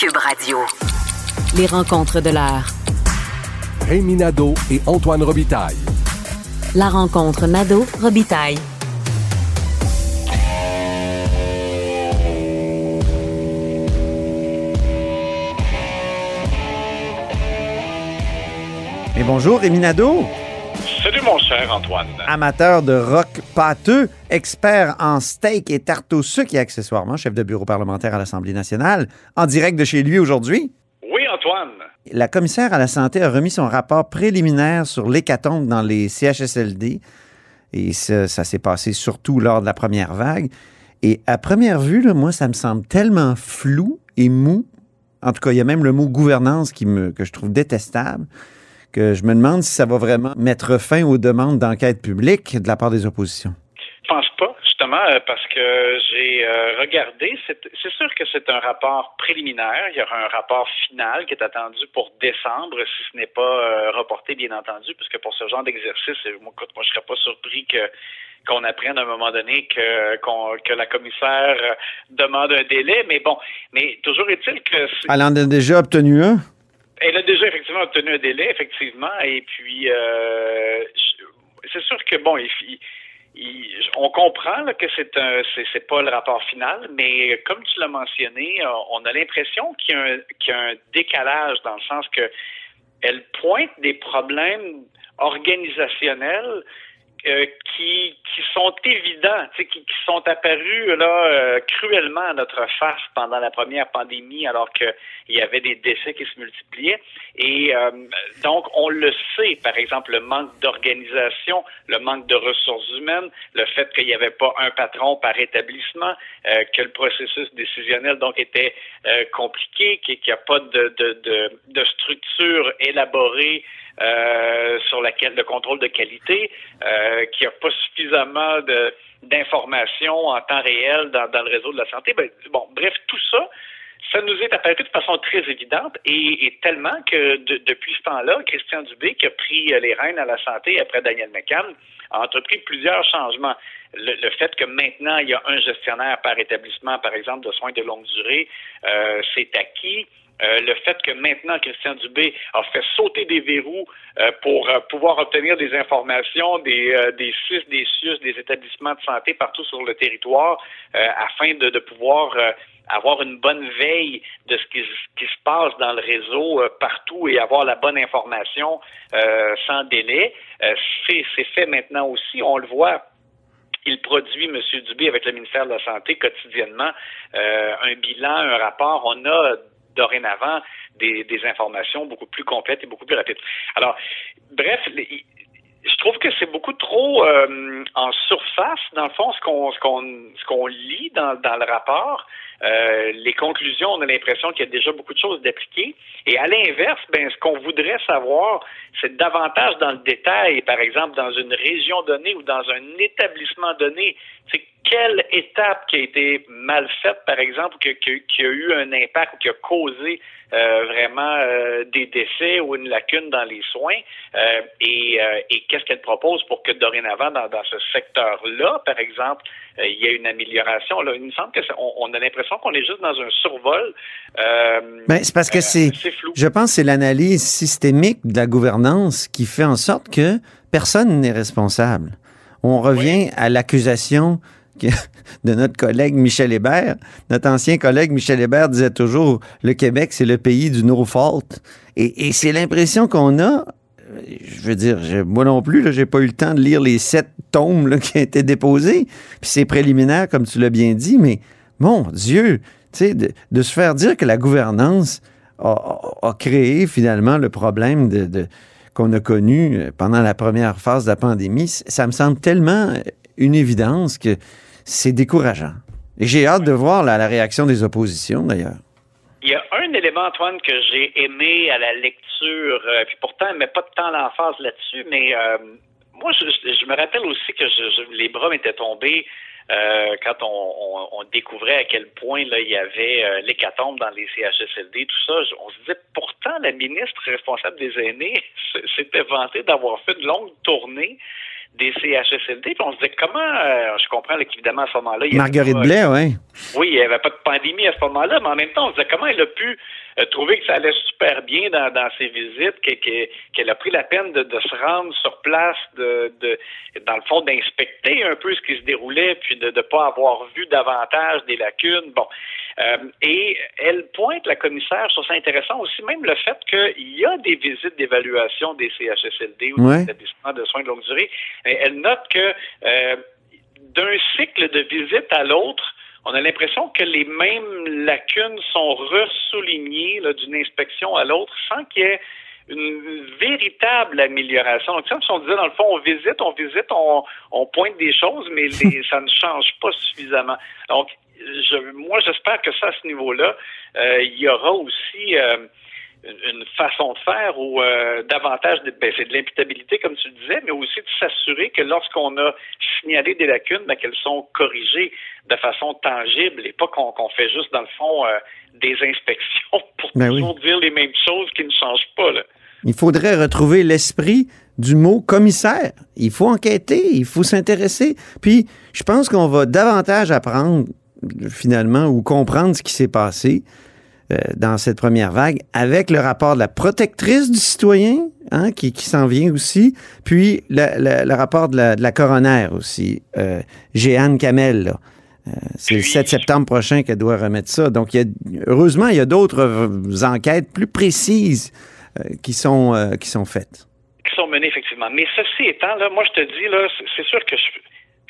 Cube Radio. Les rencontres de l'heure. Rémi Nadeau et Antoine Robitaille. La rencontre Nadeau-Robitaille. Et bonjour, Rémi Nadeau. Salut mon cher Antoine. Amateur de rock pâteux, expert en steak et tarte au sucre et accessoirement chef de bureau parlementaire à l'Assemblée nationale, en direct de chez lui aujourd'hui. Oui, Antoine. La commissaire à la santé a remis son rapport préliminaire sur l'hécatombe dans les CHSLD. Et ça, ça s'est passé surtout lors de la première vague. Et à première vue, là, moi, ça me semble tellement flou et mou. En tout cas, il y a même le mot gouvernance qui me, que je trouve détestable que je me demande si ça va vraiment mettre fin aux demandes d'enquête publique de la part des oppositions. Je pense pas, justement, euh, parce que j'ai euh, regardé. C'est sûr que c'est un rapport préliminaire. Il y aura un rapport final qui est attendu pour décembre, si ce n'est pas euh, reporté, bien entendu, puisque pour ce genre d'exercice, moi, écoute, moi, je serais pas surpris que qu'on apprenne à un moment donné que, que la commissaire demande un délai. Mais bon, mais toujours est-il que... Elle en a déjà obtenu un? Elle a déjà effectivement obtenu un délai, effectivement, et puis euh, c'est sûr que bon, on comprend que c'est pas le rapport final, mais comme tu l'as mentionné, on a l'impression qu'il y, y, a un décalage dans le sens que elle pointe des problèmes organisationnels euh, qui, qui sont évidents, qui, qui sont apparus là euh, cruellement à notre face pendant la première pandémie, alors qu'il y avait des décès qui se multipliaient. Et euh, donc, on le sait, par exemple, le manque d'organisation, le manque de ressources humaines, le fait qu'il n'y avait pas un patron par établissement, que le processus décisionnel donc était compliqué, qu'il n'y a pas de, de, de, de structure élaborée euh, sur le contrôle de qualité, euh, qui a pas suffisamment d'informations en temps réel dans, le réseau de la santé. Ben, bon, bref, tout ça, ça nous est apparu de façon très évidente et, tellement que depuis ce temps-là, Christian Dubé, qui a pris les rênes à la santé après Daniel McCann, a entrepris plusieurs changements. Le, le, fait que maintenant, il y a un gestionnaire par établissement, par exemple, de soins de longue durée, euh, c'est acquis. Euh, le fait que maintenant Christian Dubé a fait sauter des verrous euh, pour euh, pouvoir obtenir des informations des, des CIS, des SUS, des établissements de santé partout sur le territoire afin de, de pouvoir avoir une bonne veille de ce qui, qui, se passe dans le réseau partout et avoir la bonne information sans délai. C'est fait maintenant aussi, on le voit il produit, M. Dubé, avec le ministère de la Santé quotidiennement, un bilan, un rapport. On a dorénavant des, des, informations beaucoup plus complètes et beaucoup plus rapides. Alors, bref, je trouve que c'est beaucoup trop euh, en surface, dans le fond, ce qu'on ce qu'on ce qu'on lit dans, dans le rapport. Euh, les conclusions, on a l'impression qu'il y a déjà beaucoup de choses d'appliquer. Et à l'inverse, ben, ce qu'on voudrait savoir, c'est davantage dans le détail, par exemple, dans une région donnée ou dans un établissement donné, c'est quelle étape qui a été mal faite, par exemple, qui, qui, a eu un impact ou qui a causé euh, vraiment euh, des décès ou une lacune dans les soins et, qu'est-ce qu'elle propose pour que dorénavant, dans, ce secteur-là, par exemple, il y ait une amélioration? Il me semble que on, on, a l'impression qu'on est juste dans un survol. Ben, c'est parce que c'est, je pense, que c'est l'analyse systémique de la gouvernance qui fait en sorte que personne n'est responsable. On revient oui. à l'accusation de notre collègue Michel Hébert. Notre ancien collègue Michel Hébert disait toujours le Québec, c'est le pays du no fault. Et, et c'est l'impression qu'on a. Je veux dire, moi non plus, j'ai pas eu le temps de lire les sept tomes là, qui ont été déposés. Puis c'est préliminaire, comme tu l'as bien dit, mais mon Dieu, de, de, se faire dire que la gouvernance a, créé finalement le problème qu'on a connu pendant la première phase de la pandémie, ça me semble tellement une évidence que c'est décourageant. Et j'ai hâte de voir la, réaction des oppositions, d'ailleurs. Il y a un élément, Antoine, que j'ai aimé à la lecture, euh, puis pourtant, elle met pas de temps l'emphase là-dessus, mais euh, moi, je, je, me rappelle aussi que je, les bras m'étaient tombés euh, quand on, on, on, découvrait à quel point là, il y avait euh, l'hécatombe dans les CHSLD, tout ça. On se disait, pourtant, la ministre responsable des aînés s'était vantée d'avoir fait de longues tournées des CHSLD. Puis on se disait comment, euh, je comprends qu'évidemment à ce moment-là, Marguerite Blais, oui. Oui, il n'y avait pas de pandémie à ce moment-là, mais en même temps, on se disait comment elle a pu euh, trouver que ça allait super bien dans, dans ses visites, qu'elle a pris la peine de, se rendre sur place, de, de dans le fond, d'inspecter un peu ce qui se déroulait, puis de ne pas avoir vu davantage des lacunes. Bon. Euh, et elle pointe, la commissaire, sur ça intéressant aussi, même le fait qu'il y a des visites d'évaluation des CHSLD ou des établissements de soins de longue durée. Elle note que euh, d'un cycle de visite à l'autre, on a l'impression que les mêmes lacunes sont ressoulignées d'une inspection à l'autre sans qu'il y ait une véritable amélioration. Donc, comme si on disait, dans le fond, on visite, on visite, on, pointe des choses, mais ça ne change pas suffisamment. Donc, je, moi, j'espère que ça, à ce niveau-là, euh, il y aura aussi euh, une façon de faire ou euh, davantage de, ben, c'est de l'imputabilité, comme tu le disais, mais aussi de s'assurer que lorsqu'on a signalé des lacunes, ben, qu'elles sont corrigées de façon tangible et pas qu'on fait juste, dans le fond, des inspections pour ben toujours dire les mêmes choses qui ne changent pas. Là. Il faudrait retrouver l'esprit du mot commissaire. Il faut enquêter, il faut s'intéresser. Puis, je pense qu'on va davantage apprendre finalement ou comprendre ce qui s'est passé euh, dans cette première vague avec le rapport de la protectrice du citoyen hein, qui, s'en vient aussi, puis le, rapport de la, de coroner aussi, euh, Jeanne Kamel. Euh, c'est le 7 septembre prochain qu'elle doit remettre ça. Donc, heureusement, il y a d'autres enquêtes plus précises euh, qui, sont, qui sont faites. Qui sont menées, effectivement. Mais ceci étant, là, moi, je te dis, c'est sûr que je,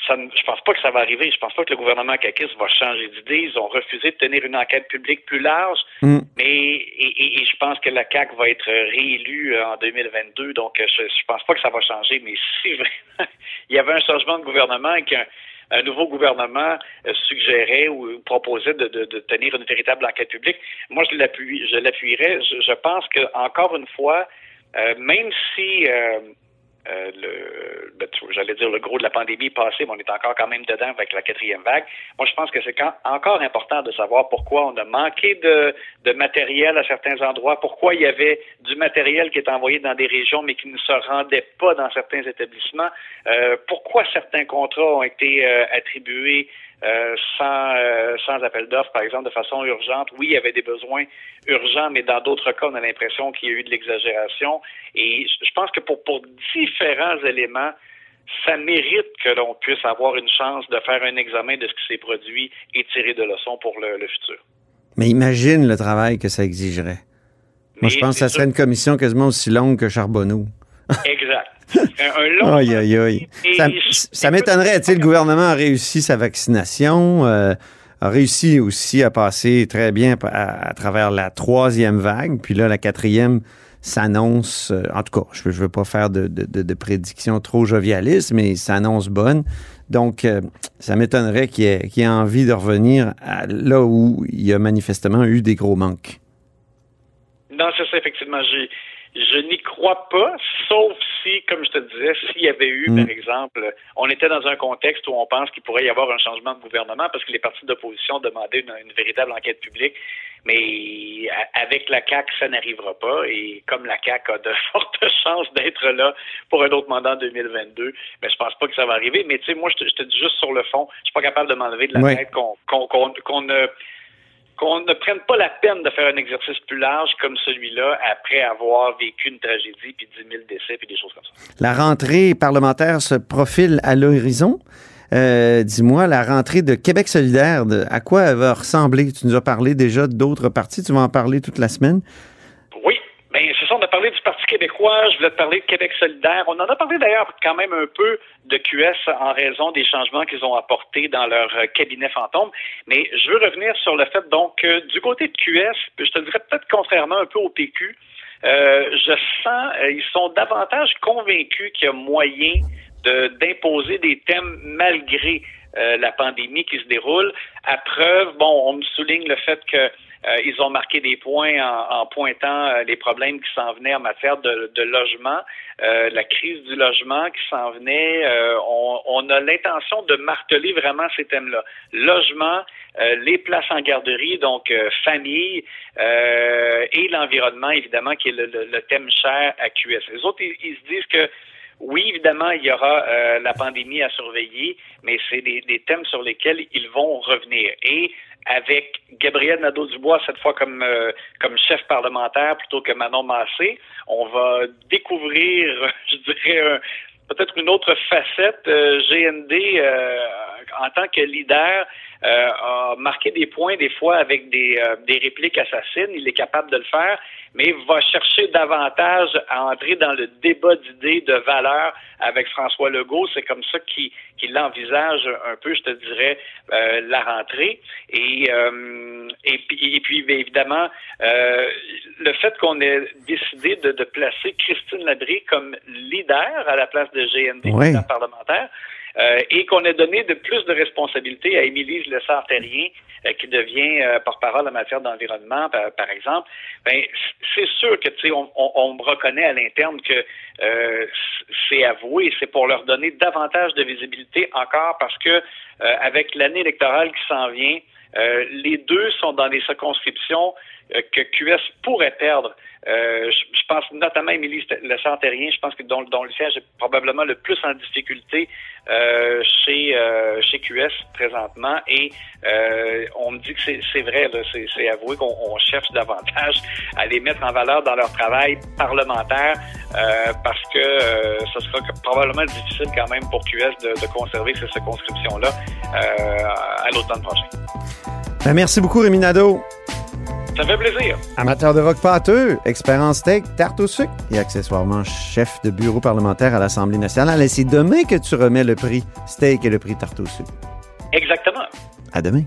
ça, je pense pas que ça va arriver. Je pense pas que le gouvernement caquiste va changer d'idée. Ils ont refusé de tenir une enquête publique plus large. Mm. Mais et, je pense que la CAC va être réélue euh, en 2022. Donc, je, je pense pas que ça va changer. Mais si vraiment il y avait un changement de gouvernement et qu'un un nouveau gouvernement euh, suggérait ou proposait de, tenir une véritable enquête publique, moi je l'appuie, je l'appuierais. Je, pense que encore une fois, euh, même si euh, euh, le, ben, j'allais dire le gros de la pandémie est passé, mais on est encore quand même dedans avec la quatrième vague. Moi, je pense que c'est encore important de savoir pourquoi on a manqué de, de matériel à certains endroits, pourquoi il y avait du matériel qui est envoyé dans des régions mais qui ne se rendait pas dans certains établissements, euh, pourquoi certains contrats ont été euh, attribués euh, sans, euh, sans appel d'offres, par exemple, de façon urgente. Oui, il y avait des besoins urgents, mais dans d'autres cas, on a l'impression qu'il y a eu de l'exagération. Et je pense que pour, pour différents éléments, ça mérite que l'on puisse avoir une chance de faire un examen de ce qui s'est produit et tirer de leçons pour le, futur. Mais imagine le travail que ça exigerait. Moi, je pense que ça serait une commission quasiment aussi longue que Charbonneau. Exact. Un, long aïe, aïe, aïe. Ça, m'étonnerait. Le gouvernement a réussi sa vaccination, euh, a réussi aussi à passer très bien à, travers la troisième vague. Puis là, la quatrième s'annonce, euh, en tout cas, je ne veux, pas faire de, de, prédictions trop jovialistes, mais s'annonce bonne. Donc, euh, ça m'étonnerait qu'il ait, ait, envie de revenir à là où il y a manifestement eu des gros manques. Non, c'est ça, effectivement. J'ai je n'y crois pas, sauf si, comme je te disais, s'il y avait eu, par mm. exemple, on était dans un contexte où on pense qu'il pourrait y avoir un changement de gouvernement parce que les partis d'opposition demandaient une, véritable enquête publique. Mais avec la CAC, ça n'arrivera pas. Et comme la CAC a de fortes chances d'être là pour un autre mandat en 2022, mais ben, je pense pas que ça va arriver. Mais tu sais, moi, je te, dis juste sur le fond, je suis pas capable de m'enlever de la tête qu'on qu'on ne qu'on ne prenne pas la peine de faire un exercice plus large comme celui-là après avoir vécu une tragédie, puis 10 000 décès, puis des choses comme ça. La rentrée parlementaire se profile à l'horizon. Euh, dis-moi, la rentrée de Québec solidaire, à quoi elle va ressembler? Tu nous as parlé déjà d'autres partis, tu vas en parler toute la semaine. Ben, c'est ça, on a parlé du Parti québécois, je voulais te parler de Québec solidaire. On en a parlé d'ailleurs quand même un peu de QS en raison des changements qu'ils ont apportés dans leur euh, cabinet fantôme. Mais je veux revenir sur le fait, donc, du côté de QS, je te dirais peut-être contrairement un peu au PQ, euh, je sens, euh, ils sont davantage convaincus qu'il y a moyen d'imposer des thèmes malgré la pandémie qui se déroule. À preuve, bon, on me souligne le fait que euh, ils ont marqué des points en, pointant euh, les problèmes qui s'en venaient en matière de, logement, euh, la crise du logement qui s'en venait. On, on, a l'intention de marteler vraiment ces thèmes-là. Logement, les places en garderie, donc famille et l'environnement, évidemment, qui est le, thème cher à QS. Les autres, ils, se disent que oui, évidemment, il y aura la pandémie à surveiller, mais c'est des, des, thèmes sur lesquels ils vont revenir. Et avec Gabriel Nadeau-Dubois, cette fois comme, comme chef parlementaire plutôt que Manon Massé, on va découvrir, je dirais, peut-être une autre facette. GND, en tant que leader, euh, a marqué des points des fois avec des, euh, des répliques assassines. Il est capable de le faire, mais va chercher davantage à entrer dans le débat d'idées, de valeurs avec François Legault. C'est comme ça qu'il qu'il envisage un peu, je te dirais, euh, la rentrée. Et, et, puis, et puis, évidemment, le fait qu'on ait décidé de, de, placer Christine Labrie comme leader à la place de GND, parlementaire, euh, et qu'on ait donné de plus de responsabilités à Émilie Lessard-Terrien, euh, qui devient euh, porte-parole en matière d'environnement, par, exemple, ben, c'est sûr que tu sais, on, on, reconnaît à l'interne que c'est avoué, c'est pour leur donner davantage de visibilité encore parce que avec l'année électorale qui s'en vient, les deux sont dans des circonscriptions que QS pourrait perdre. Euh, je, pense notamment à Émilie Le Santérien, je pense que dont, dont, le siège est probablement le plus en difficulté euh, chez euh, chez QS présentement. Et euh, on me dit que c'est vrai, c'est avoué qu'on cherche davantage à les mettre en valeur dans leur travail parlementaire euh, parce que ce sera probablement difficile quand même pour QS de, de conserver ces circonscriptions-là à l'automne prochain. Ben, merci beaucoup, Rémi Nadeau. Ça fait plaisir. Amateur de rock pâteux, expert en steak, tarte au sucre et accessoirement chef de bureau parlementaire à l'Assemblée nationale. Et c'est demain que tu remets le prix steak et le prix tarte au sucre. Exactement. À demain.